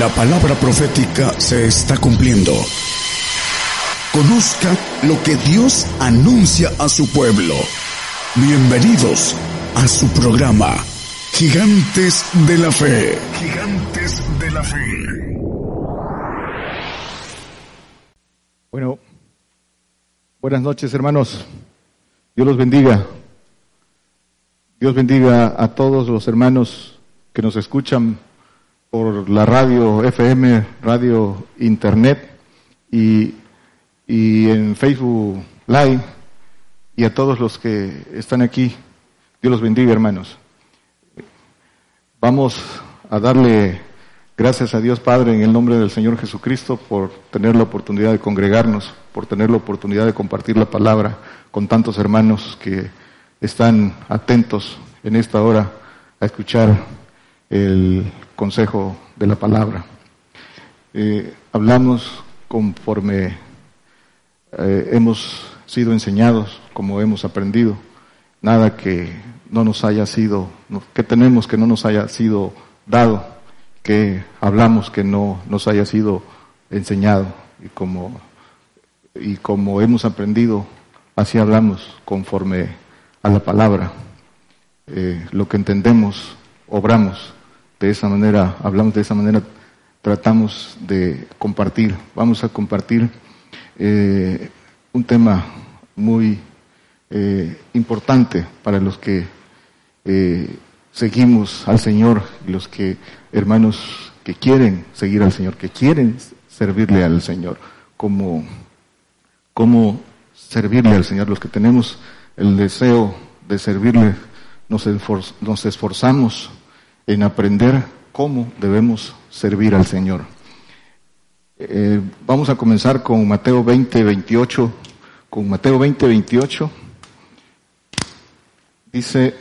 La palabra profética se está cumpliendo. Conozca lo que Dios anuncia a su pueblo. Bienvenidos a su programa, Gigantes de la Fe. Gigantes de la Fe. Bueno, buenas noches hermanos. Dios los bendiga. Dios bendiga a todos los hermanos que nos escuchan por la radio FM, radio Internet y, y en Facebook Live y a todos los que están aquí. Dios los bendiga, hermanos. Vamos a darle gracias a Dios Padre en el nombre del Señor Jesucristo por tener la oportunidad de congregarnos, por tener la oportunidad de compartir la palabra con tantos hermanos que están atentos en esta hora a escuchar el consejo de la palabra. Eh, hablamos conforme eh, hemos sido enseñados, como hemos aprendido, nada que no nos haya sido, que tenemos que no nos haya sido dado, que hablamos que no nos haya sido enseñado y como y como hemos aprendido, así hablamos conforme a la palabra. Eh, lo que entendemos, obramos de esa manera, hablamos de esa manera, tratamos de compartir. Vamos a compartir eh, un tema muy eh, importante para los que eh, seguimos al Señor los que, hermanos, que quieren seguir al Señor, que quieren servirle al Señor, como, como servirle al Señor, los que tenemos el deseo de servirle, nos, nos esforzamos en aprender cómo debemos servir al Señor. Eh, vamos a comenzar con Mateo 20, 28. Con Mateo 20, 28 dice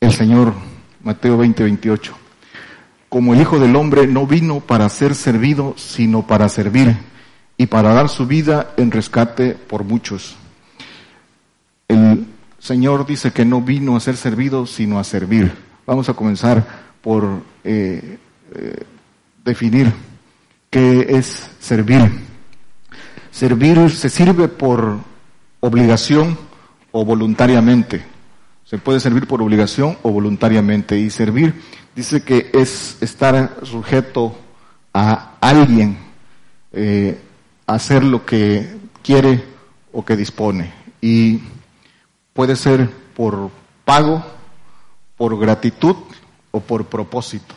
el Señor, Mateo 20, 28, como el Hijo del Hombre no vino para ser servido, sino para servir y para dar su vida en rescate por muchos. El Señor dice que no vino a ser servido, sino a servir. Vamos a comenzar por eh, eh, definir qué es servir. Servir se sirve por obligación o voluntariamente. Se puede servir por obligación o voluntariamente. Y servir dice que es estar sujeto a alguien, eh, hacer lo que quiere o que dispone. Y puede ser por pago por gratitud o por propósito,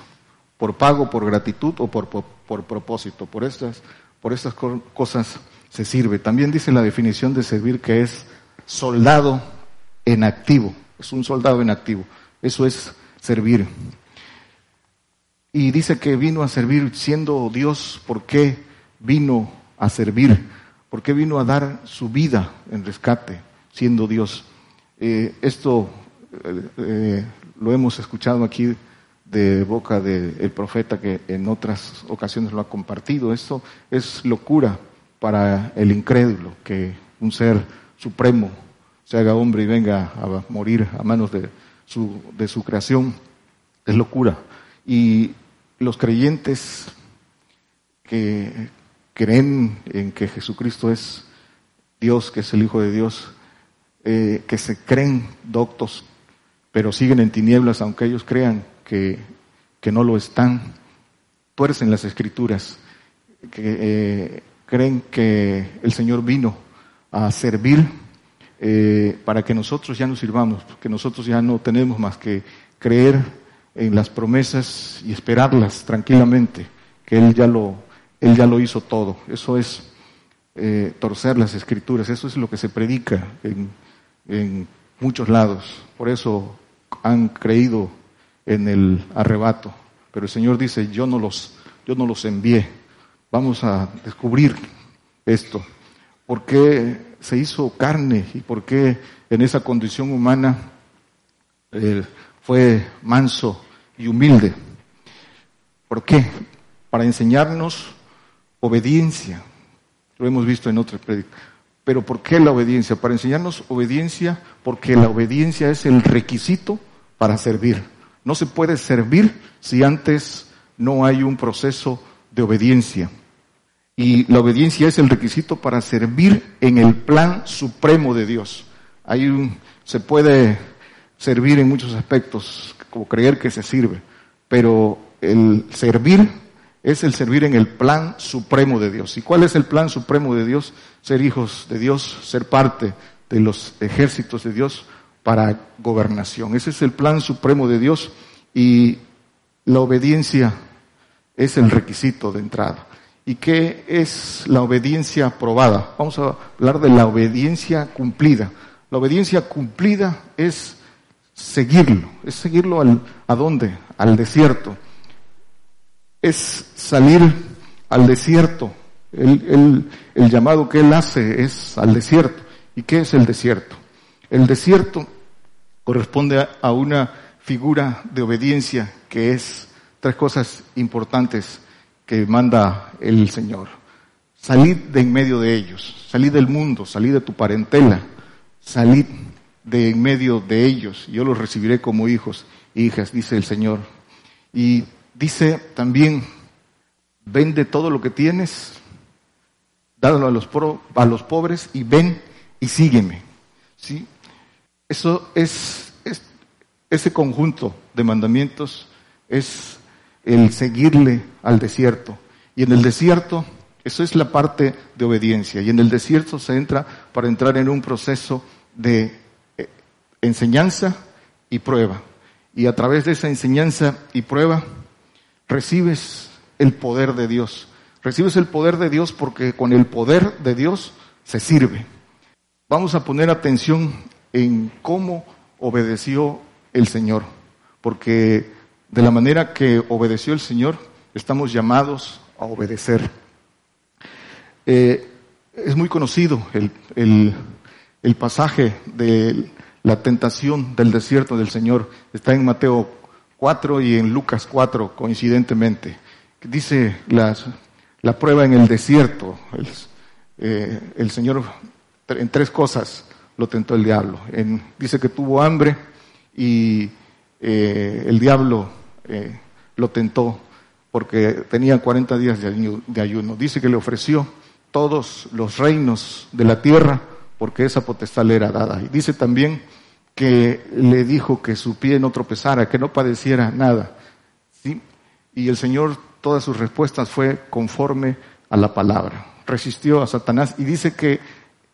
por pago, por gratitud o por, por, propósito. Por estas, por estas cosas se sirve. También dice la definición de servir que es soldado en activo, es un soldado en activo. Eso es servir. Y dice que vino a servir siendo Dios, ¿por qué vino a servir? ¿Por qué vino a dar su vida en rescate siendo Dios? Eh, esto eh, eh, lo hemos escuchado aquí de boca del profeta que en otras ocasiones lo ha compartido. Esto es locura para el incrédulo, que un ser supremo se haga hombre y venga a morir a manos de su, de su creación. Es locura. Y los creyentes que creen en que Jesucristo es Dios, que es el Hijo de Dios, eh, que se creen doctos pero siguen en tinieblas aunque ellos crean que, que no lo están. Tuercen las escrituras, que eh, creen que el Señor vino a servir eh, para que nosotros ya nos sirvamos, que nosotros ya no tenemos más que creer en las promesas y esperarlas tranquilamente, que Él ya lo, él ya lo hizo todo. Eso es eh, torcer las escrituras, eso es lo que se predica en, en muchos lados. Por eso han creído en el arrebato. Pero el Señor dice, yo no los, yo no los envié. Vamos a descubrir esto. ¿Por qué se hizo carne y por qué en esa condición humana eh, fue manso y humilde? ¿Por qué? Para enseñarnos obediencia. Lo hemos visto en otras predicas. Pero ¿por qué la obediencia? Para enseñarnos obediencia, porque la obediencia es el requisito para servir. No se puede servir si antes no hay un proceso de obediencia. Y la obediencia es el requisito para servir en el plan supremo de Dios. Hay un, se puede servir en muchos aspectos, como creer que se sirve, pero el servir es el servir en el plan supremo de Dios. ¿Y cuál es el plan supremo de Dios? Ser hijos de Dios, ser parte de los ejércitos de Dios para gobernación. Ese es el plan supremo de Dios y la obediencia es el requisito de entrada. ¿Y qué es la obediencia probada? Vamos a hablar de la obediencia cumplida. La obediencia cumplida es seguirlo, es seguirlo al, ¿a dónde? Al desierto. Es salir al desierto. El, el llamado que él hace es al desierto. ¿Y qué es el desierto? El desierto corresponde a una figura de obediencia que es tres cosas importantes que manda el Señor. Salid de en medio de ellos, salid del mundo, salid de tu parentela, salid de en medio de ellos. Yo los recibiré como hijos e hijas, dice el Señor. Y dice también, vende todo lo que tienes, dalo a los, a los pobres y ven y sígueme. ¿Sí? Eso es, es, ese conjunto de mandamientos es el seguirle al desierto. Y en el desierto, eso es la parte de obediencia. Y en el desierto se entra para entrar en un proceso de eh, enseñanza y prueba. Y a través de esa enseñanza y prueba, recibes el poder de Dios. Recibes el poder de Dios porque con el poder de Dios se sirve. Vamos a poner atención en cómo obedeció el Señor, porque de la manera que obedeció el Señor, estamos llamados a obedecer. Eh, es muy conocido el, el, pasaje de la tentación del desierto del Señor. Está en Mateo 4 y en Lucas 4, coincidentemente. Dice la prueba en el desierto. El, eh, el Señor en tres cosas lo tentó el diablo. Dice que tuvo hambre y eh, el diablo eh, lo tentó porque tenía 40 días de ayuno. Dice que le ofreció todos los reinos de la tierra porque esa potestad le era dada. Y dice también que le dijo que su pie no tropezara, que no padeciera nada. ¿sí? Y el Señor, todas sus respuestas fue conforme a la palabra. Resistió a Satanás y dice que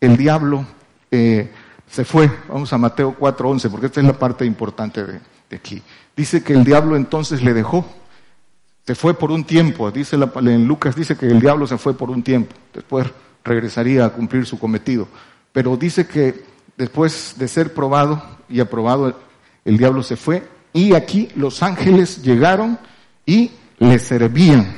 el diablo eh, se fue. Vamos a Mateo 4:11, porque esta es la parte importante de, aquí. Dice que el diablo entonces le dejó. Se fue por un tiempo. Dice en Lucas dice que el diablo se fue por un tiempo. Después regresaría a cumplir su cometido. Pero dice que después de ser probado y aprobado, el diablo se fue. Y aquí los ángeles llegaron y le servían.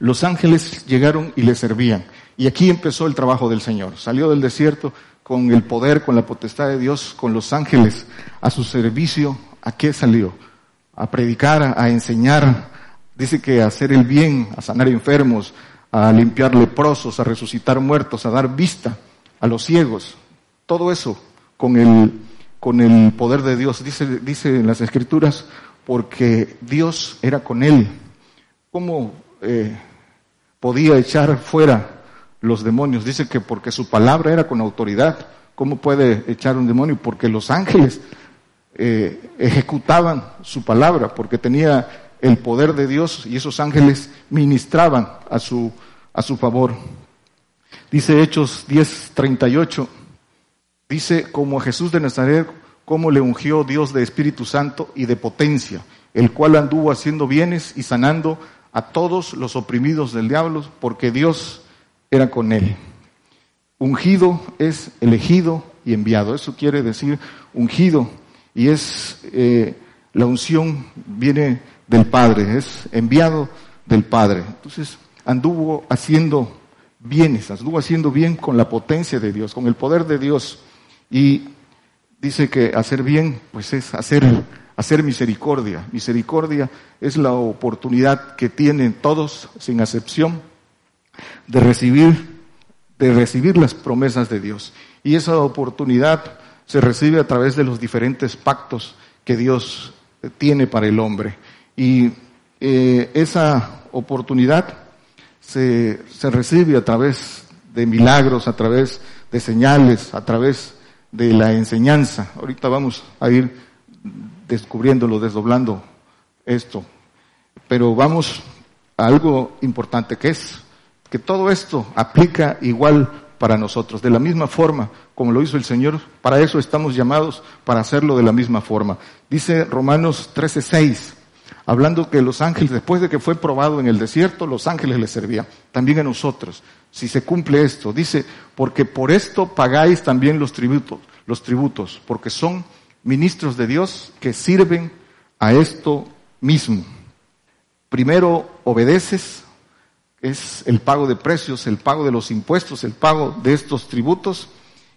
Los ángeles llegaron y le servían. Y aquí empezó el trabajo del Señor. Salió del desierto con el poder, con la potestad de Dios, con los ángeles a su servicio ¿A qué salió? A predicar, a enseñar. Dice que a hacer el bien, a sanar enfermos, a limpiar leprosos, a resucitar muertos, a dar vista a los ciegos. Todo eso con el, con el poder de Dios. Dice, dice en las escrituras, porque Dios era con él. ¿Cómo eh, podía echar fuera los demonios? Dice que porque su palabra era con autoridad. ¿Cómo puede echar un demonio? Porque los ángeles eh, ejecutaban su palabra, porque tenía el poder de Dios y esos ángeles ministraban a su, a su favor. Dice Hechos 10:38, dice como a Jesús de Nazaret, cómo le ungió Dios de Espíritu Santo y de potencia, el cual anduvo haciendo bienes y sanando a todos los oprimidos del diablo, porque Dios era con él. Ungido es elegido y enviado. Eso quiere decir ungido y es eh, la unción viene del Padre, es enviado del Padre. Entonces anduvo haciendo bienes, anduvo haciendo bien con la potencia de Dios, con el poder de Dios. Y dice que hacer bien, pues es hacer, hacer misericordia. Misericordia es la oportunidad que tienen todos, sin excepción, de recibir, de recibir las promesas de Dios. Y esa oportunidad se recibe a través de los diferentes pactos que Dios tiene para el hombre. Y eh, esa oportunidad se, se recibe a través de milagros, a través de señales, a través de la enseñanza. Ahorita vamos a ir descubriéndolo, desdoblando esto. Pero vamos a algo importante que es que todo esto aplica igual para nosotros, de la misma forma como lo hizo el Señor, para eso estamos llamados, para hacerlo de la misma forma. Dice Romanos 13:6, hablando que los ángeles, después de que fue probado en el desierto, los ángeles le servían, también a nosotros, si se cumple esto. Dice, porque por esto pagáis también los tributos, los tributos, porque son ministros de Dios que sirven a esto mismo. Primero obedeces, es el pago de precios, el pago de los impuestos, el pago de estos tributos,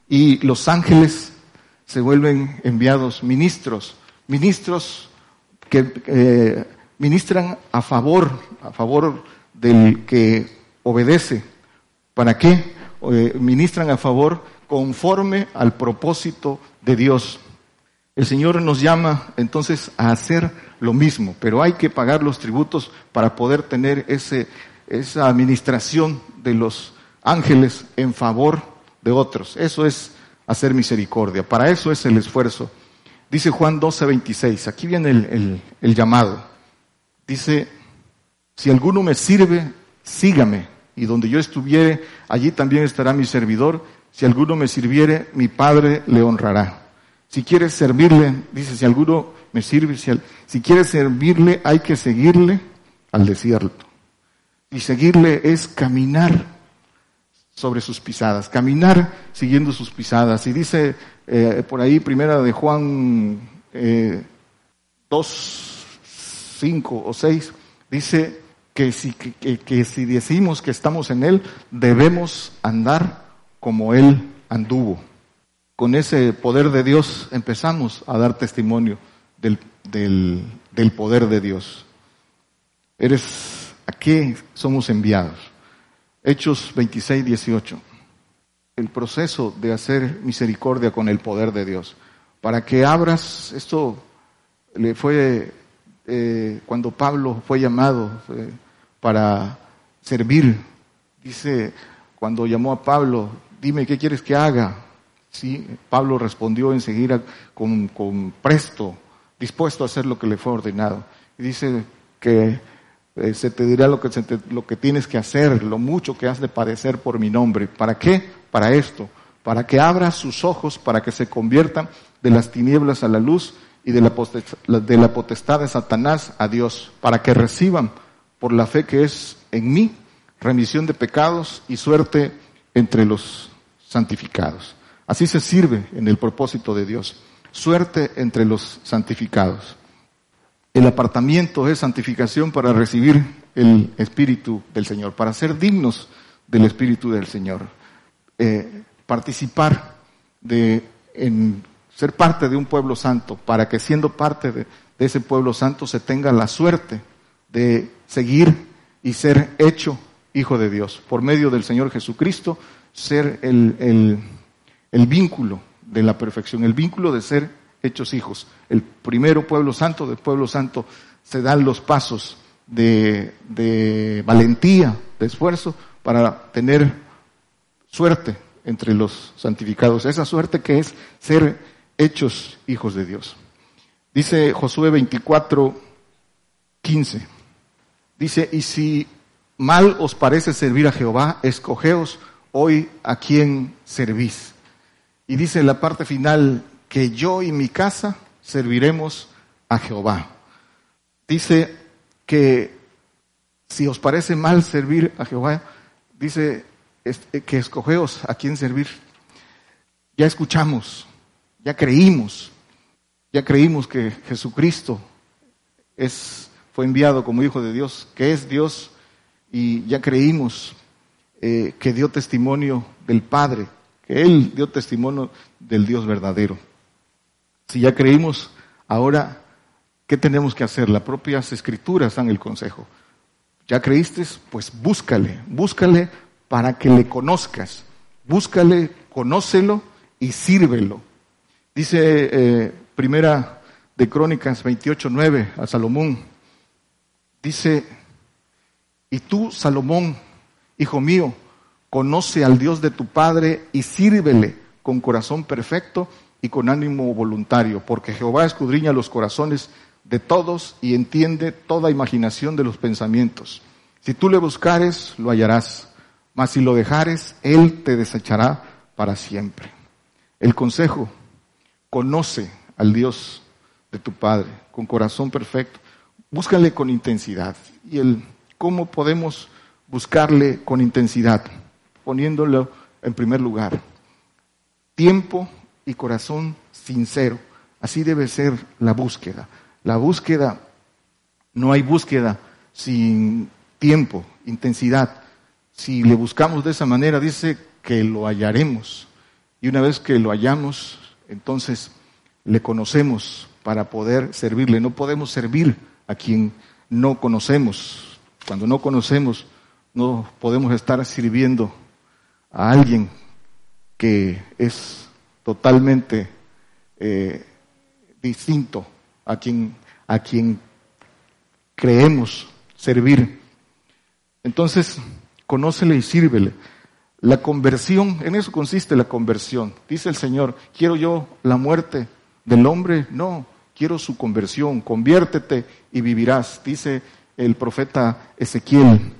y los ángeles se vuelven enviados ministros, ministros que eh, ministran a favor, a favor del que obedece. ¿Para qué? Eh, ministran a favor conforme al propósito de Dios. El Señor nos llama entonces a hacer lo mismo, pero hay que pagar los tributos para poder tener ese, esa administración de los ángeles en favor de otros. Eso es hacer misericordia. Para eso es el esfuerzo. Dice Juan 12, 26. Aquí viene el, llamado. Dice, si alguno me sirve, sígame. Y donde yo estuviere, allí también estará mi servidor. Si alguno me sirviere, mi Padre le honrará. Si quieres servirle, dice, si alguno me sirve, si, si quieres servirle, hay que seguirle al desierto. Y seguirle es caminar sobre sus pisadas, caminar siguiendo sus pisadas. Y dice eh, por ahí, primera de Juan eh, 2, 5 o 6, dice que si, que, que si decimos que estamos en Él, debemos andar como Él anduvo con ese poder de Dios empezamos a dar testimonio del, del, poder de Dios. Eres, ¿a qué somos enviados? Hechos 26, 18. El proceso de hacer misericordia con el poder de Dios. Para que abras, esto le fue eh, cuando Pablo fue llamado para servir. Dice, cuando llamó a Pablo, dime qué quieres que haga. Sí, Pablo respondió enseguida con, con presto, dispuesto a hacer lo que le fue ordenado. Y dice que eh, se te dirá lo que, lo que tienes que hacer, lo mucho que has de padecer por mi nombre. ¿Para qué? Para esto, para que abra sus ojos, para que se conviertan de las tinieblas a la luz y de la, de la potestad de Satanás a Dios, para que reciban por la fe que es en mí remisión de pecados y suerte entre los santificados. Así se sirve en el propósito de Dios. Suerte entre los santificados. El apartamiento es santificación para recibir el Espíritu del Señor, para ser dignos del Espíritu del Señor. Eh, participar de, en ser parte de un pueblo santo, para que siendo parte de, ese pueblo santo se tenga la suerte de seguir y ser hecho hijo de Dios. Por medio del Señor Jesucristo, ser el, el el vínculo de la perfección, el vínculo de ser hechos hijos. El primero pueblo santo del pueblo santo se dan los pasos de, de valentía, de esfuerzo, para tener suerte entre los santificados. Esa suerte que es ser hechos hijos de Dios. Dice Josué 24, 15. Dice, y si mal os parece servir a Jehová, escogeos hoy a quien servís. Y dice la parte final que yo y mi casa serviremos a Jehová. Dice que si os parece mal servir a Jehová, dice que escogeos a quién servir. Ya escuchamos, ya creímos, ya creímos que Jesucristo es, fue enviado como Hijo de Dios, que es Dios, y ya creímos eh, que dio testimonio del Padre él dio testimonio del Dios verdadero. Si ya creímos, ahora, ¿qué tenemos que hacer? Las propias escrituras dan el consejo. ¿Ya creíste? Pues búscale, búscale para que le conozcas. Búscale, conócelo y sírvelo. Dice eh, primera de Crónicas 28.9 a Salomón, Dice, y tú, Salomón, hijo mío, conoce al Dios de tu Padre y sírvele con corazón perfecto y con ánimo voluntario, porque Jehová escudriña los corazones de todos y entiende toda imaginación de los pensamientos. Si tú le buscares, lo hallarás, mas si lo dejares, él te desechará para siempre. El consejo, conoce al Dios de tu Padre con corazón perfecto, búscale con intensidad. Y el cómo podemos buscarle con intensidad, poniéndolo en primer lugar. Tiempo y corazón sincero. Así debe ser la búsqueda. La búsqueda, no hay búsqueda sin tiempo, intensidad. Si le buscamos de esa manera, dice que lo hallaremos. Y una vez que lo hallamos, entonces le conocemos para poder servirle. No podemos servir a quien no conocemos. Cuando no conocemos, no podemos estar sirviendo a alguien que es totalmente eh, distinto a quien, a quien creemos servir. Entonces, conócele y sírvele. La conversión, en eso consiste la conversión. Dice el Señor, ¿quiero yo la muerte del hombre? No, quiero su conversión. Conviértete y vivirás, dice el profeta Ezequiel.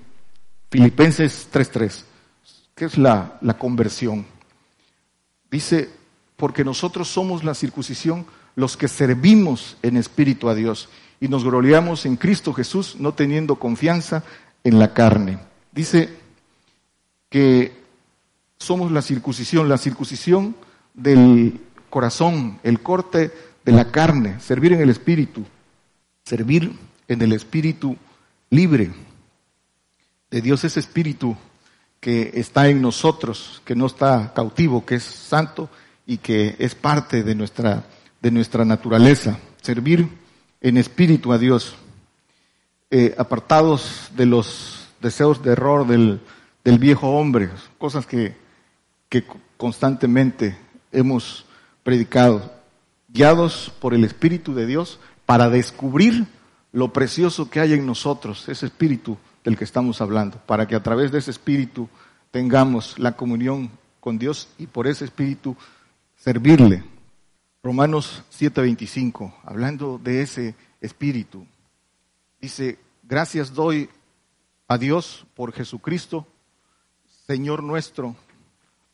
Filipenses 3.3. ¿Qué es la, la conversión? Dice, porque nosotros somos la circuncisión los que servimos en espíritu a Dios y nos gloriamos en Cristo Jesús, no teniendo confianza en la carne. Dice que somos la circuncisión, la circuncisión del corazón, el corte de la carne, servir en el espíritu, servir en el espíritu libre. De Dios ese espíritu que está en nosotros, que no está cautivo, que es santo y que es parte de nuestra de nuestra naturaleza, servir en espíritu a Dios, eh, apartados de los deseos de error del, del viejo hombre, cosas que, que constantemente hemos predicado, guiados por el Espíritu de Dios para descubrir lo precioso que hay en nosotros, ese Espíritu del que estamos hablando, para que a través de ese Espíritu tengamos la comunión con Dios y por ese Espíritu servirle. Romanos 7:25, hablando de ese espíritu, dice, gracias doy a Dios por Jesucristo, Señor nuestro.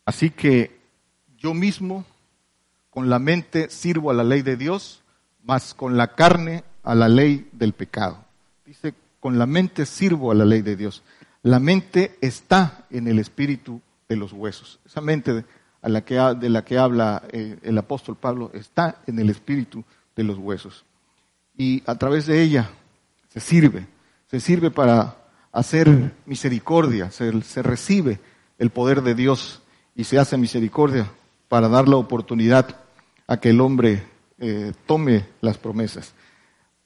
Así que yo mismo con la mente sirvo a la ley de Dios, mas con la carne a la ley del pecado. Dice, con la mente sirvo a la ley de Dios. La mente está en el espíritu de los huesos. Esa mente de la que habla eh, el apóstol Pablo está en el espíritu de los huesos. Y a través de ella se sirve, se sirve para hacer misericordia, se, se recibe el poder de Dios y se hace misericordia para dar la oportunidad a que el hombre eh, tome las promesas.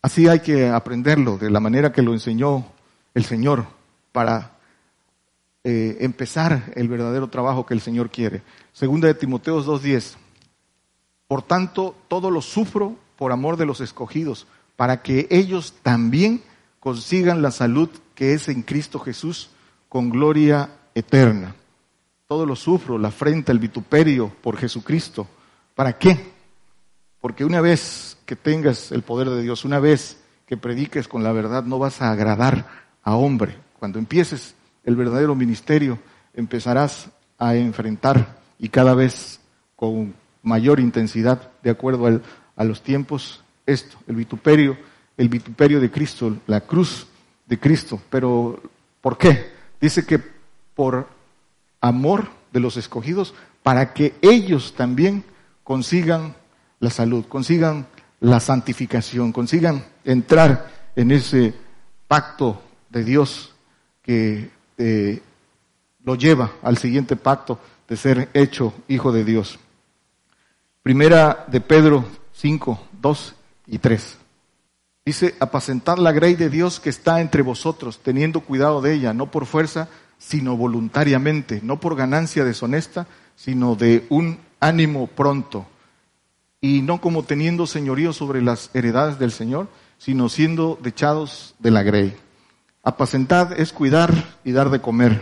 Así hay que aprenderlo de la manera que lo enseñó el Señor para eh, empezar el verdadero trabajo que el Señor quiere. Segunda de Timoteo 2.10. Por tanto, todo lo sufro por amor de los escogidos, para que ellos también consigan la salud que es en Cristo Jesús con gloria eterna. Todo lo sufro, la afrenta, el vituperio por Jesucristo. ¿Para qué? Porque una vez que tengas el poder de Dios, una vez que prediques con la verdad, no vas a agradar a hombre. Cuando empieces el verdadero ministerio, empezarás a enfrentar y cada vez con mayor intensidad, de acuerdo a los tiempos, esto, el vituperio, el vituperio de Cristo, la cruz de Cristo. Pero, ¿por qué? Dice que por amor de los escogidos, para que ellos también consigan la salud, consigan la santificación, consigan entrar en ese pacto de Dios que eh, lo lleva al siguiente pacto de ser hecho hijo de Dios. Primera de Pedro 5, 2 y 3. Dice, apacentar la grey de Dios que está entre vosotros, teniendo cuidado de ella, no por fuerza, sino voluntariamente, no por ganancia deshonesta, sino de un ánimo pronto, y no como teniendo señorío sobre las heredades del Señor, sino siendo dechados de la grey. Apacentad es cuidar y dar de comer.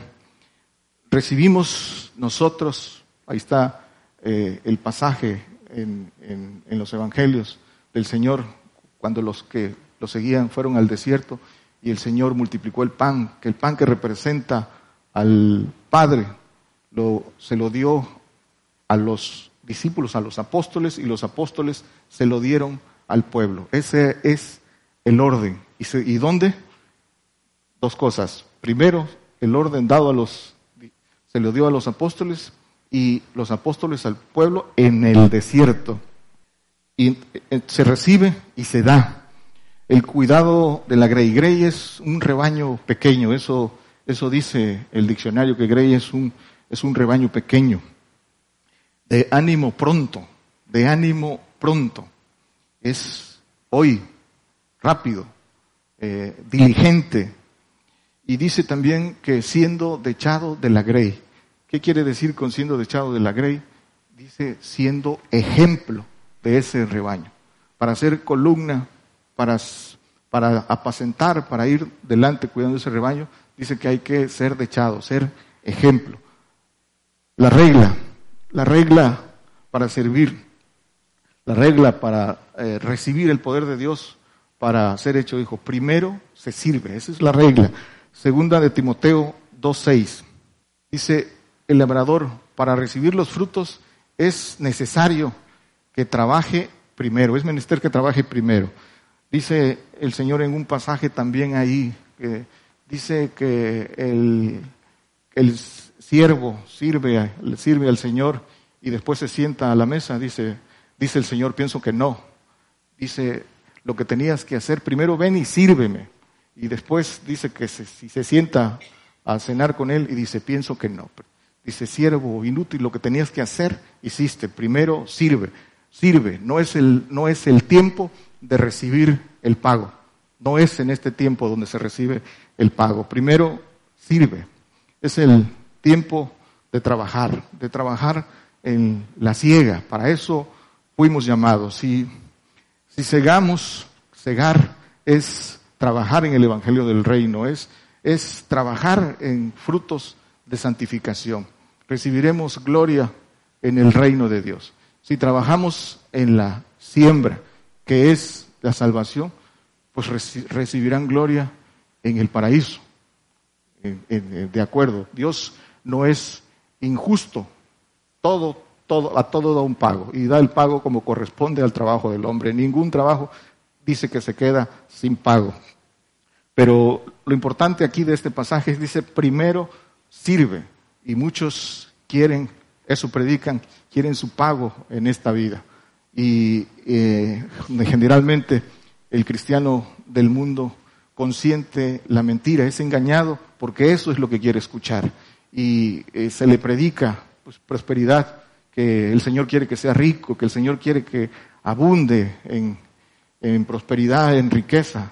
Recibimos nosotros, ahí está eh, el pasaje en, en, los evangelios del Señor, cuando los que lo seguían fueron al desierto y el Señor multiplicó el pan, que el pan que representa al Padre lo, se lo dio a los discípulos, a los apóstoles, y los apóstoles se lo dieron al pueblo. Ese es el orden. ¿Y, ¿Y dónde? Dos cosas. Primero, el orden dado a los, se lo dio a los apóstoles y los apóstoles al pueblo en el desierto. Y eh, se recibe y se da. El cuidado de la Grey. Grey es un rebaño pequeño, eso, eso dice el diccionario, que Grey es un, es un rebaño pequeño. De ánimo pronto, de ánimo pronto. Es hoy, rápido, eh, diligente. Y dice también que siendo dechado de la grey. ¿Qué quiere decir con siendo dechado de la grey? Dice siendo ejemplo de ese rebaño. Para ser columna, para, apacentar, para ir delante cuidando ese rebaño, dice que hay que ser dechado, ser ejemplo. La regla, la regla para servir, la regla para eh, recibir el poder de Dios para ser hecho hijo. Primero se sirve, esa es la regla. Segunda de Timoteo 2.6. Dice, el labrador para recibir los frutos es necesario que trabaje primero, es menester que trabaje primero. Dice el Señor en un pasaje también ahí, que dice que el, el siervo sirve, sirve al Señor y después se sienta a la mesa, dice, dice el Señor, pienso que no. Dice, lo que tenías que hacer, primero ven y sírveme. Y después dice que si se sienta a cenar con él y dice, pienso que no. Dice, siervo inútil, lo que tenías que hacer, hiciste. Primero sirve, sirve. No es el, no es el tiempo de recibir el pago. No es en este tiempo donde se recibe el pago. Primero sirve. Es el tiempo de trabajar, de trabajar en la ciega. Para eso fuimos llamados. Si, si cegamos, cegar es trabajar en el Evangelio del Reino, es, es trabajar en frutos de santificación. Recibiremos gloria en el reino de Dios. Si trabajamos en la siembra, que es la salvación, pues recibirán gloria en el paraíso. de acuerdo, Dios no es injusto. Todo, todo, a todo da un pago y da el pago como corresponde al trabajo del hombre. Ningún trabajo dice que se queda sin pago. Pero lo importante aquí de este pasaje es, dice, primero sirve. Y muchos quieren, eso predican, quieren su pago en esta vida. Y eh, generalmente el cristiano del mundo consiente la mentira, es engañado porque eso es lo que quiere escuchar y eh, se le predica pues, prosperidad, que el Señor quiere que sea rico, que el Señor quiere que abunde en, en prosperidad, en riqueza.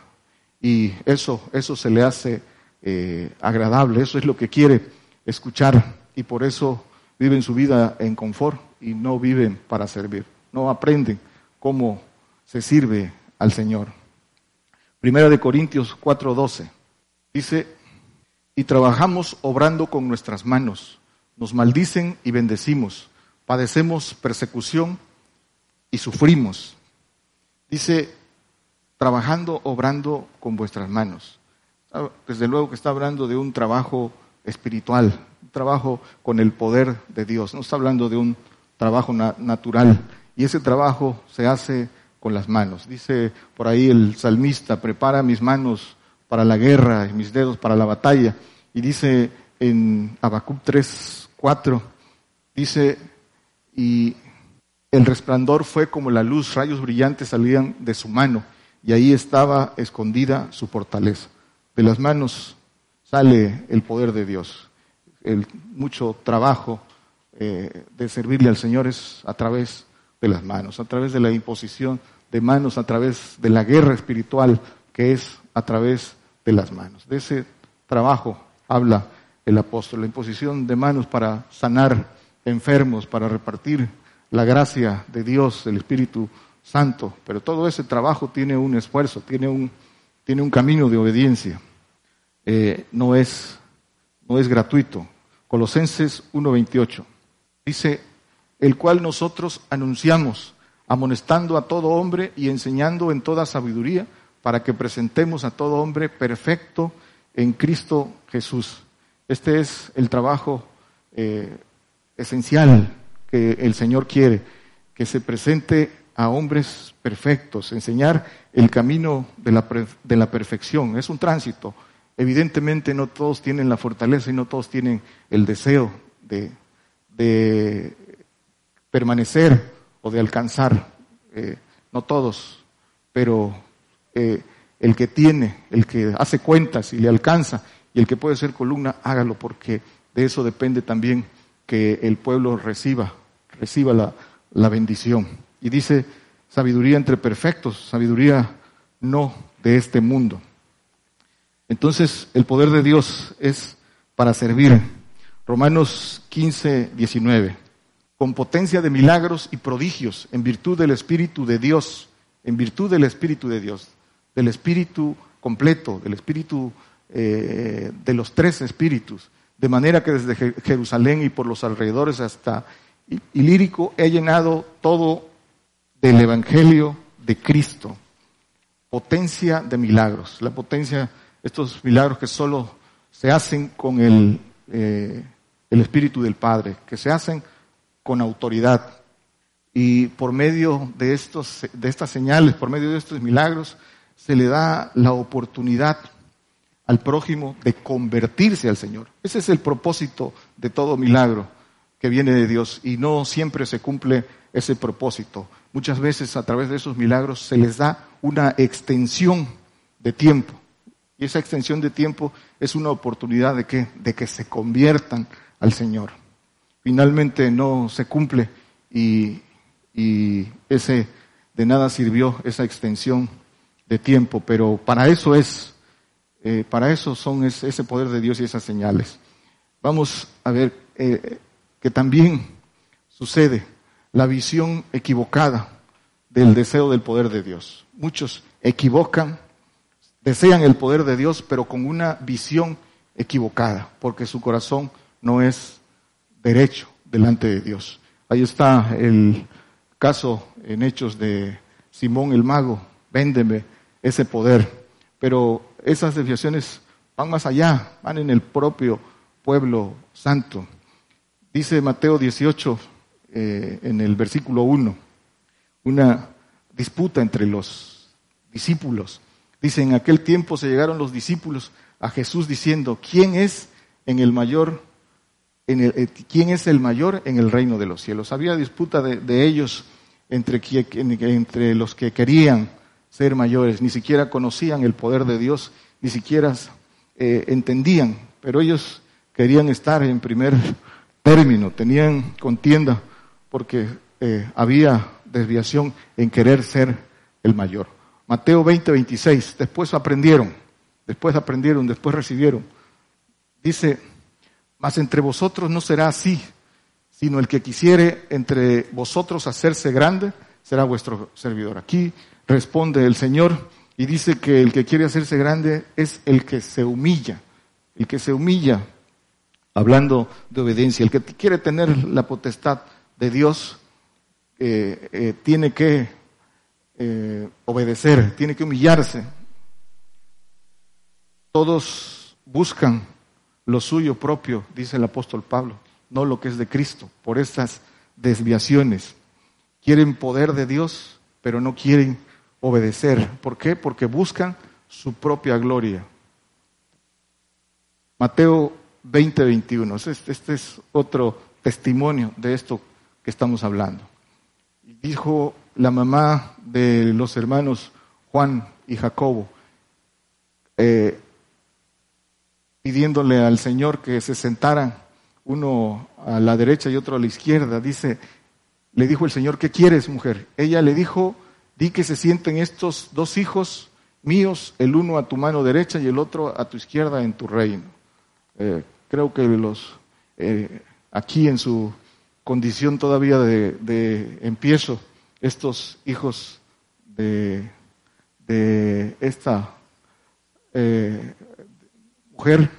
Y eso, eso se le hace eh, agradable, eso es lo que quiere escuchar. Y por eso viven su vida en confort y no viven para servir. No aprenden cómo se sirve al Señor. Primera de Corintios 4:12 dice, y trabajamos obrando con nuestras manos. Nos maldicen y bendecimos. Padecemos persecución y sufrimos. Dice, trabajando, obrando con vuestras manos. Ah, desde luego que está hablando de un trabajo espiritual, un trabajo con el poder de Dios. No está hablando de un trabajo natural. Y ese trabajo se hace con las manos. Dice por ahí el salmista, prepara mis manos para la guerra y mis dedos para la batalla. Y dice en Habacuc 3, 4, dice, y el resplandor fue como la luz, rayos brillantes salían de su mano, y ahí estaba escondida su fortaleza. De las manos sale el poder de Dios. El mucho trabajo eh, de servirle al Señor es a través de las manos, a través de la imposición de manos, a través de la guerra espiritual que es a través de las manos. De ese trabajo habla el apóstol, la imposición de manos para sanar enfermos, para repartir la gracia de Dios, el Espíritu Santo. Pero todo ese trabajo tiene un esfuerzo, tiene un, tiene un camino de obediencia. eh, no, es, no es gratuito. Colosenses 1.28 dice, el cual nosotros anunciamos, amonestando a todo hombre y enseñando en toda sabiduría, para que presentemos a todo hombre perfecto en Cristo Jesús. Este es el trabajo eh, esencial que el Señor quiere, que se presente a hombres perfectos, enseñar el camino de la, de la perfección. Es un tránsito. Evidentemente no todos tienen la fortaleza y no todos tienen el deseo de, de permanecer o de alcanzar. Eh, no todos, pero eh, el que tiene, el que hace cuentas y le alcanza, y el que puede ser columna, hágalo, porque de eso depende también que el pueblo reciba, reciba la, la bendición. Y dice, sabiduría entre perfectos, sabiduría no de este mundo. Entonces, el poder de Dios es para servir. Romanos 15, 19. Con potencia de milagros y prodigios, en virtud del Espíritu de Dios, en virtud del Espíritu de Dios, del Espíritu completo, del Espíritu eh, de los tres Espíritus, de manera que desde Jerusalén y por los alrededores hasta Ilírico he llenado todo del Evangelio de Cristo. Potencia de milagros. La potencia, estos milagros que solo se hacen con el, eh, el Espíritu del Padre, que se hacen con autoridad. Y por medio de, estos, de estas señales, por medio de estos milagros, se le da la oportunidad al prójimo de convertirse al Señor. Ese es el propósito de todo milagro que viene de Dios y no siempre se cumple ese propósito. Muchas veces a través de esos milagros se les da una extensión de tiempo y esa extensión de tiempo es una oportunidad de que, de que se conviertan al Señor. Finalmente no se cumple y, y ese de nada sirvió esa extensión de tiempo, pero para eso es eh, para eso son ese poder de Dios y esas señales. Vamos a ver eh, que también sucede la visión equivocada del deseo del poder de Dios. Muchos equivocan, desean el poder de Dios, pero con una visión equivocada, porque su corazón no es derecho delante de Dios. Ahí está el caso en hechos de Simón el mago, véndeme ese poder. Pero esas desviaciones van más allá, van en el propio pueblo santo. Dice Mateo 18, eh, en el versículo 1, una disputa entre los discípulos. Dice, en aquel tiempo se llegaron los discípulos a Jesús diciendo, ¿quién es en el mayor, en el, eh, quién es el mayor en el reino de los cielos? Había disputa de, ellos entre, entre los que querían ser mayores, ni siquiera conocían el poder de Dios, ni siquiera eh, entendían, pero ellos querían estar en primer término, tenían contienda porque eh, había desviación en querer ser el mayor. Mateo 20, 26, después aprendieron, después aprendieron, después recibieron. Dice, mas entre vosotros no será así, sino el que quisiere entre vosotros hacerse grande será vuestro servidor. Aquí responde el Señor y dice que el que quiere hacerse grande es el que se humilla, el que se humilla, hablando de obediencia, el que quiere tener la potestad de Dios, eh, eh, tiene que eh, obedecer, tiene que humillarse. Todos buscan lo suyo propio, dice el apóstol Pablo, no lo que es de Cristo, por estas desviaciones. Quieren poder de Dios, pero no quieren obedecer. ¿Por qué? Porque buscan su propia gloria. Mateo 20, 21. Este, este, es otro testimonio de esto que estamos hablando. Dijo la mamá de los hermanos Juan y Jacobo, eh, pidiéndole al Señor que se sentaran uno a la derecha y otro a la izquierda. Dice, le dijo el Señor, ¿qué quieres, mujer? Ella le dijo, Di que se sienten estos dos hijos míos, el uno a tu mano derecha y el otro a tu izquierda en tu reino. Eh, creo que los eh, aquí en su condición todavía de, empiezo, estos hijos de, esta eh, mujer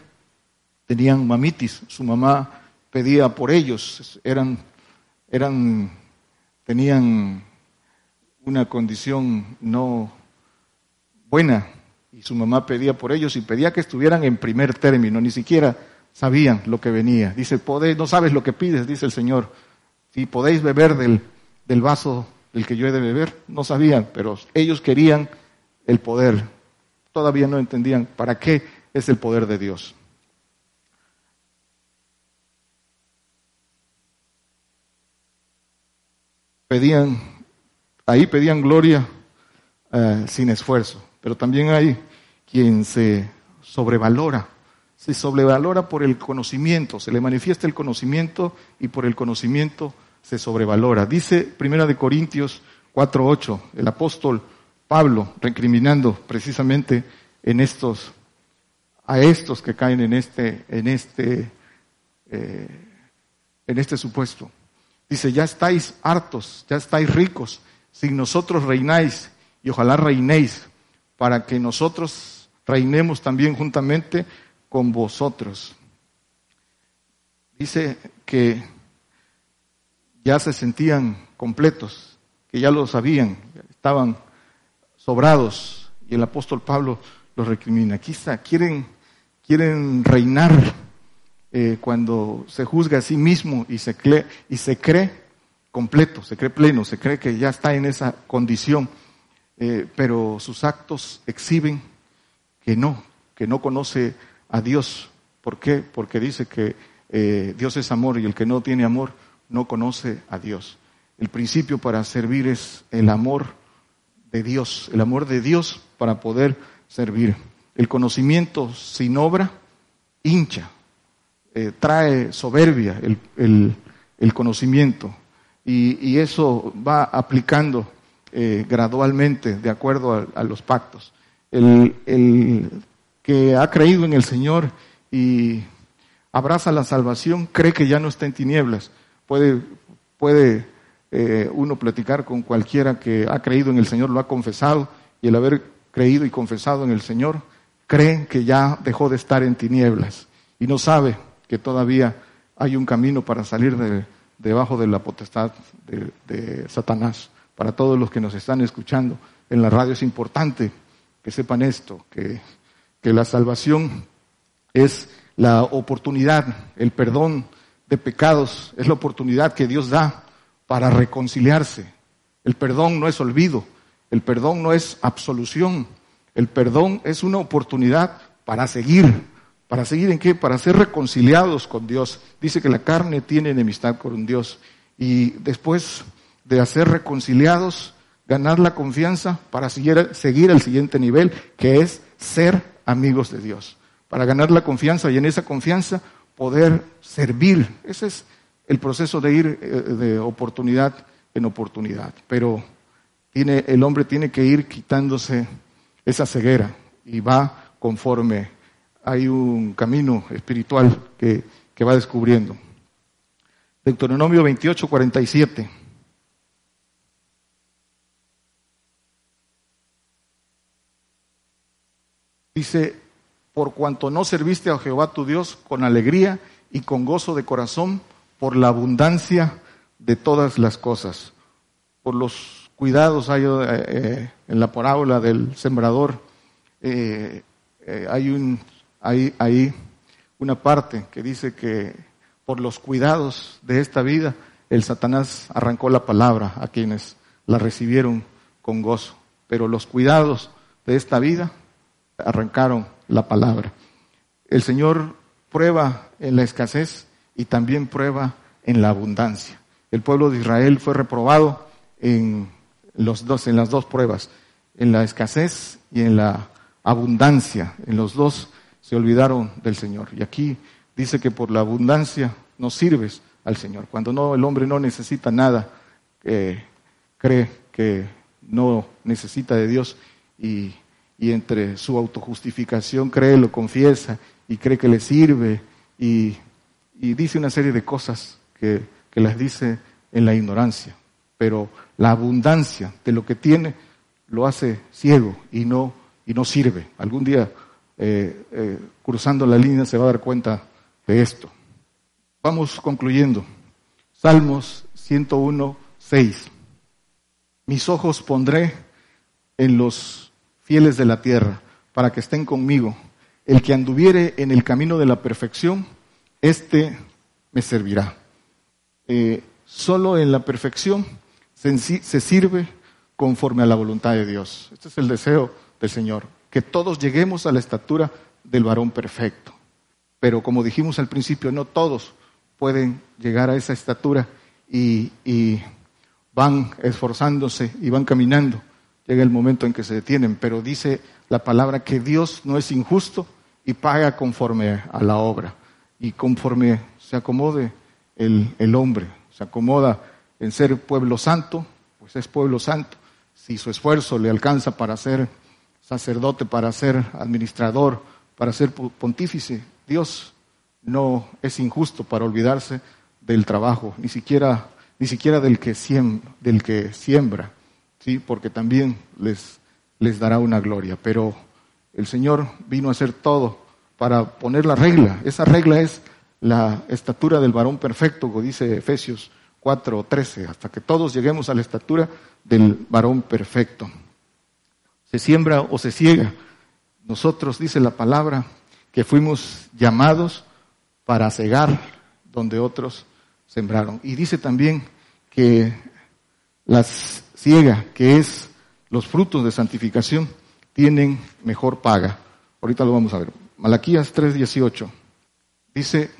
tenían mamitis, su mamá pedía por ellos, eran, eran, tenían una condición no buena y su mamá pedía por ellos y pedía que estuvieran en primer término, ni siquiera sabían lo que venía. Dice, no sabes lo que pides, dice el Señor. Si podéis beber del, del vaso del que yo he de beber, no sabían, pero ellos querían el poder. Todavía no entendían para qué es el poder de Dios. Pedían, ahí pedían gloria eh, sin esfuerzo, pero también hay quien se sobrevalora, se sobrevalora por el conocimiento, se le manifiesta el conocimiento y por el conocimiento se sobrevalora. Dice Primera de Corintios 4:8, el apóstol Pablo recriminando precisamente en estos a estos que caen en este en este eh, en este supuesto. Dice, ya estáis hartos, ya estáis ricos, sin nosotros reináis y ojalá reinéis para que nosotros reinemos también juntamente con vosotros. Dice que ya se sentían completos, que ya lo sabían, estaban sobrados. Y el apóstol Pablo los recrimina. Quieren, quieren reinar eh, cuando se juzga a sí mismo y se, cree, y se cree completo, se cree pleno, se cree que ya está en esa condición, eh, pero sus actos exhiben que no, que no conoce a Dios. ¿Por qué? Porque dice que eh, Dios es amor y el que no tiene amor no conoce a Dios. El principio para servir es el amor de Dios, el amor de Dios para poder servir. El conocimiento sin obra hincha, eh, trae soberbia el, conocimiento y, eso va aplicando eh, gradualmente de acuerdo a, los pactos. El, el, que ha creído en el Señor y abraza la salvación cree que ya no está en tinieblas, Puede, puede eh, uno platicar con cualquiera que ha creído en el Señor, lo ha confesado, y el haber creído y confesado en el Señor, cree que ya dejó de estar en tinieblas y no sabe que todavía hay un camino para salir de, debajo de la potestad de, de Satanás. Para todos los que nos están escuchando en la radio es importante que sepan esto, que, que la salvación es la oportunidad, el perdón de pecados es la oportunidad que Dios da para reconciliarse. El perdón no es olvido, el perdón no es absolución, el perdón es una oportunidad para seguir. ¿Para seguir en qué? Para ser reconciliados con Dios. Dice que la carne tiene enemistad con Dios. Y después de ser reconciliados, ganar la confianza para seguir, seguir al siguiente nivel, que es ser amigos de Dios. Para ganar la confianza y en esa confianza poder servir. Ese es el proceso de ir eh, de oportunidad en oportunidad. Pero el hombre tiene que ir quitándose esa ceguera y va conforme hay un camino espiritual que, que va descubriendo. Deuteronomio 28, 47. Dice, por cuanto no serviste a Jehová tu Dios con alegría y con gozo de corazón, por la abundancia de todas las cosas, por los cuidados hay, eh, eh, en la parábola del sembrador, eh, hay, un, hay, hay una parte que dice que por los cuidados de esta vida, el Satanás arrancó la palabra a quienes la recibieron con gozo, pero los cuidados de esta vida arrancaron la palabra. El Señor prueba en la escasez y también prueba en la abundancia. El pueblo de Israel fue reprobado en, los dos, en las dos pruebas, en la escasez y en la abundancia. En los dos se olvidaron del Señor. Y aquí dice que por la abundancia no sirves al Señor. Cuando no, el hombre no necesita nada, eh, cree que no necesita de Dios y y entre su autojustificación cree, lo confiesa y cree que le sirve y, dice una serie de cosas que, que, las dice en la ignorancia. Pero la abundancia de lo que tiene lo hace ciego y no, y no sirve. Algún día eh, eh, cruzando la línea se va a dar cuenta de esto. Vamos concluyendo. Salmos 101, 6. Mis ojos pondré en los fieles de la tierra para que estén conmigo. El que anduviere en el camino de la perfección, éste me servirá. Eh, solo en la perfección se, se sirve conforme a la voluntad de Dios. Este es el deseo del Señor, que todos lleguemos a la estatura del varón perfecto. Pero como dijimos al principio, no todos pueden llegar a esa estatura y, van esforzándose y van caminando. Llega el momento en que se detienen, pero dice la palabra que Dios no es injusto y paga conforme a la obra y conforme se acomode el, el hombre, se acomoda en ser pueblo santo, pues es pueblo santo. Si su esfuerzo le alcanza para ser sacerdote, para ser administrador, para ser pontífice, Dios no es injusto para olvidarse del trabajo, ni siquiera, ni siquiera del que siembra, del que siembra, sí, porque también les, les dará una gloria. Pero el Señor vino a hacer todo para poner la regla. Esa regla es la estatura del varón perfecto, como dice Efesios 4 o 13, hasta que todos lleguemos a la estatura del varón perfecto. Se siembra o se ciega. Nosotros, dice la palabra, que fuimos llamados para cegar donde otros sembraron. Y dice también que la ciega, que es los frutos de santificación, tienen mejor paga. Ahorita lo vamos a ver. Malaquías 3:18. Dice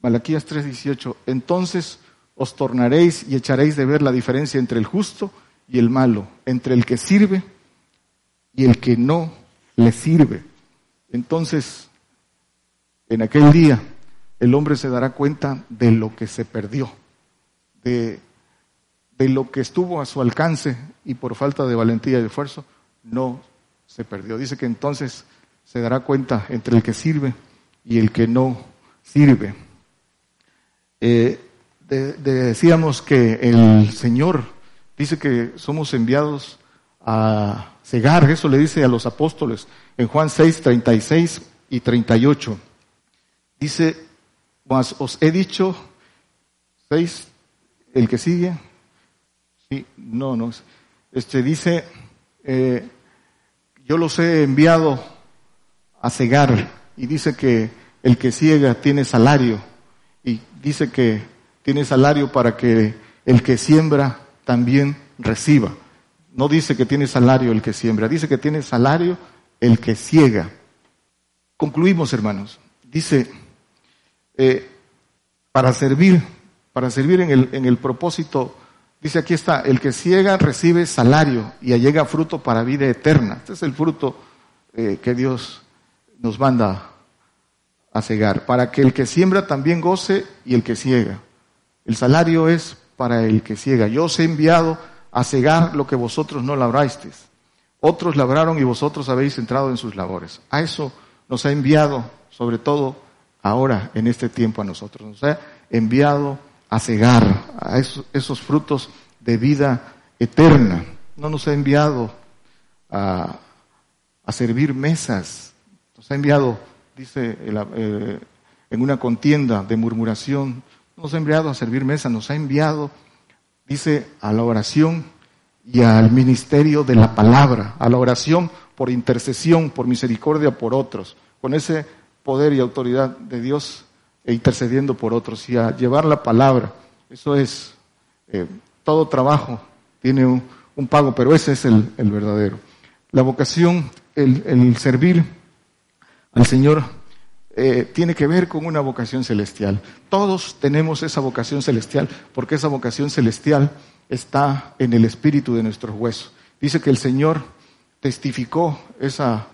Malaquías 3:18, entonces os tornaréis y echaréis de ver la diferencia entre el justo y el malo, entre el que sirve y el que no le sirve. Entonces, en aquel día, el hombre se dará cuenta de lo que se perdió, de, lo que estuvo a su alcance y por falta de valentía y esfuerzo, no se perdió. Dice que entonces se dará cuenta entre el que sirve y el que no sirve. Eh, decíamos que el Señor dice que somos enviados a cegar, eso le dice a los apóstoles en Juan 6, 36 y 38. Dice, mas os he dicho, 6, el que sigue, sí, no, no, este dice, eh, yo los he enviado a cegar y dice que el que ciega tiene salario y dice que tiene salario para que el que siembra también reciba. No dice que tiene salario el que siembra, dice que tiene salario el que ciega. Concluimos, hermanos. Dice, eh, para servir, para servir en el, en el propósito, dice aquí está, el que ciega recibe salario y allega fruto para vida eterna. Este es el fruto eh, que Dios nos manda a cegar, para que el que siembra también goce y el que ciega. El salario es para el que ciega. Yo os he enviado a cegar lo que vosotros no labrasteis. Otros labraron y vosotros habéis entrado en sus labores. A eso nos ha enviado, sobre todo ahora, en este tiempo a nosotros. Nos ha enviado a cegar a esos, frutos de vida eterna. No nos ha enviado a, a servir mesas. Nos ha enviado, dice eh, en una contienda de murmuración, nos ha enviado a servir mesa, nos ha enviado, dice, a la oración y al ministerio de la palabra, a la oración por intercesión, por misericordia por otros, con ese poder y autoridad de Dios e intercediendo por otros y a llevar la palabra. Eso es, eh, todo trabajo tiene un, pago, pero ese es el, verdadero. La vocación, el, el servir al Señor eh, tiene que ver con una vocación celestial. Todos tenemos esa vocación celestial porque esa vocación celestial está en el espíritu de nuestros huesos. Dice que el Señor testificó esa,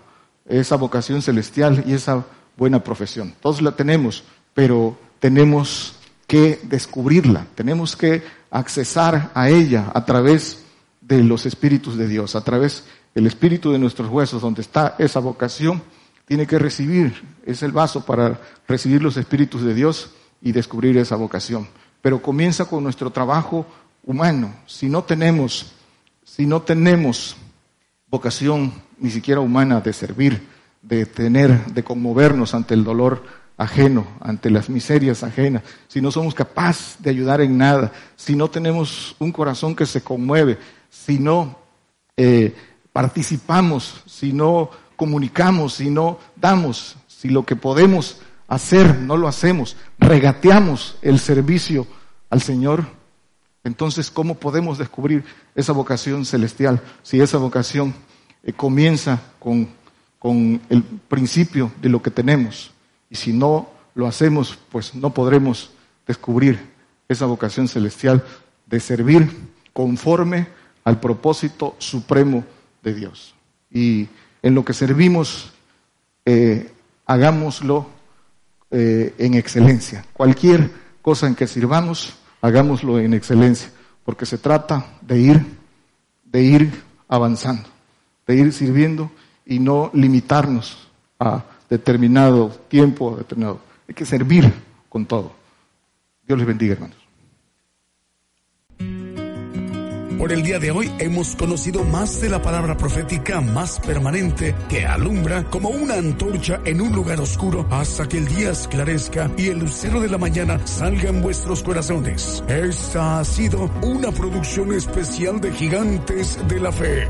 esa vocación celestial y esa buena profesión. Todos la tenemos, pero tenemos que descubrirla, tenemos que accesar a ella a través de los espíritus de Dios, a través del espíritu de nuestros huesos, donde está esa vocación tiene que recibir, es el vaso para recibir los espíritus de Dios y descubrir esa vocación. Pero comienza con nuestro trabajo humano. Si no tenemos, si no tenemos vocación ni siquiera humana de servir, de tener, de conmovernos ante el dolor ajeno, ante las miserias ajenas, si no somos capaces de ayudar en nada, si no tenemos un corazón que se conmueve, si no eh, participamos, si no comunicamos, si no damos, si lo que podemos hacer no lo hacemos, regateamos el servicio al Señor, entonces ¿cómo podemos descubrir esa vocación celestial si esa vocación eh, comienza con, con el principio de lo que tenemos? Y si no lo hacemos, pues no podremos descubrir esa vocación celestial de servir conforme al propósito supremo de Dios. Y en lo que servimos, eh, hagámoslo eh, en excelencia. Cualquier cosa en que sirvamos, hagámoslo en excelencia, porque se trata de ir, de ir avanzando, de ir sirviendo y no limitarnos a determinado tiempo, determinado. Hay que servir con todo. Dios les bendiga, hermanos. Por el día de hoy hemos conocido más de la palabra profética más permanente que alumbra como una antorcha en un lugar oscuro hasta que el día esclarezca y el lucero de la mañana salga en vuestros corazones. Esta ha sido una producción especial de Gigantes de la Fe.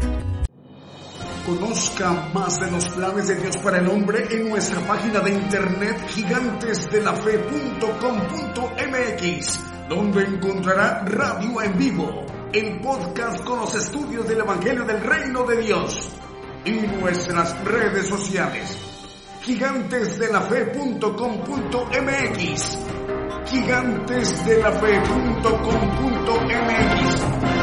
Conozca más de los planes de Dios para el hombre en nuestra página de internet gigantesdelafe.com.mx, donde encontrará radio en vivo, el podcast con los estudios del Evangelio del Reino de Dios y nuestras redes sociales. Gigantesdelafe.com.mx Gigantesdelafe.com.mx